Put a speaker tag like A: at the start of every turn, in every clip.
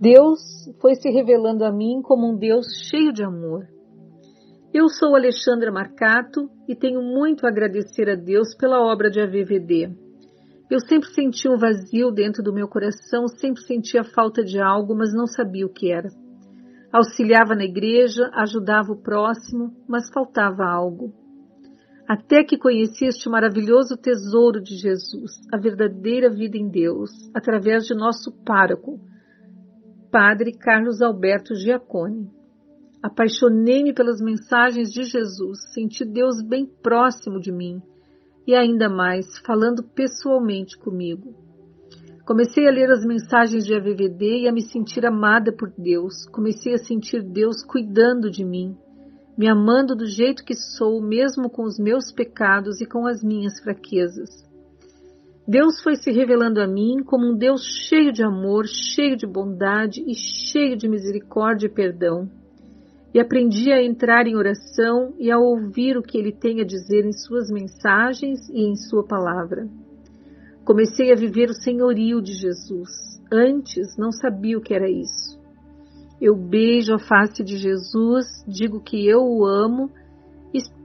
A: Deus foi se revelando a mim como um Deus cheio de amor. Eu sou Alexandra Marcato e tenho muito a agradecer a Deus pela obra de AVVD. Eu sempre senti um vazio dentro do meu coração, sempre sentia falta de algo, mas não sabia o que era. Auxiliava na igreja, ajudava o próximo, mas faltava algo. Até que conheci este maravilhoso tesouro de Jesus, a verdadeira vida em Deus, através de nosso pároco, Padre Carlos Alberto Giacone. Apaixonei-me pelas mensagens de Jesus, senti Deus bem próximo de mim e ainda mais falando pessoalmente comigo. Comecei a ler as mensagens de AVVD e a me sentir amada por Deus. Comecei a sentir Deus cuidando de mim, me amando do jeito que sou, mesmo com os meus pecados e com as minhas fraquezas. Deus foi se revelando a mim como um Deus cheio de amor, cheio de bondade e cheio de misericórdia e perdão e aprendi a entrar em oração e a ouvir o que ele tem a dizer em suas mensagens e em sua palavra. Comecei a viver o senhorio de Jesus. Antes não sabia o que era isso. Eu beijo a face de Jesus, digo que eu o amo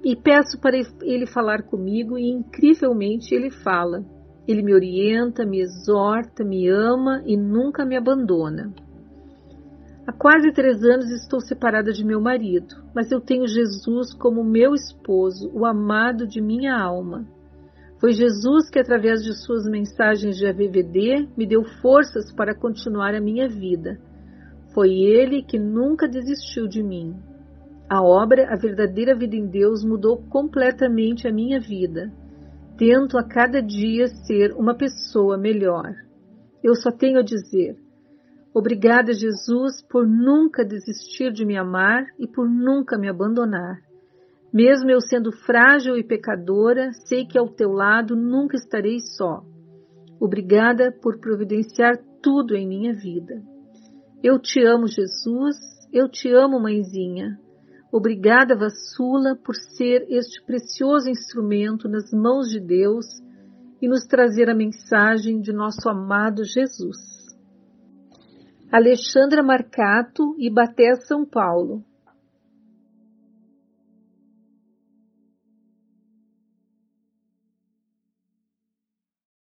A: e, peço para ele falar comigo e incrivelmente ele fala. Ele me orienta, me exorta, me ama e nunca me abandona. Há quase três anos estou separada de meu marido, mas eu tenho Jesus como meu esposo, o amado de minha alma. Foi Jesus que, através de suas mensagens de AVVD, me deu forças para continuar a minha vida. Foi Ele que nunca desistiu de mim. A obra A Verdadeira Vida em Deus mudou completamente a minha vida. Tento a cada dia ser uma pessoa melhor. Eu só tenho a dizer: Obrigada, Jesus, por nunca desistir de me amar e por nunca me abandonar. Mesmo eu sendo frágil e pecadora, sei que ao teu lado nunca estarei só. Obrigada por providenciar tudo em minha vida. Eu te amo, Jesus, eu te amo, mãezinha. Obrigada, Vassula, por ser este precioso instrumento nas mãos de Deus e nos trazer a mensagem de nosso amado Jesus. Alexandra Marcato, Ibaté, São Paulo,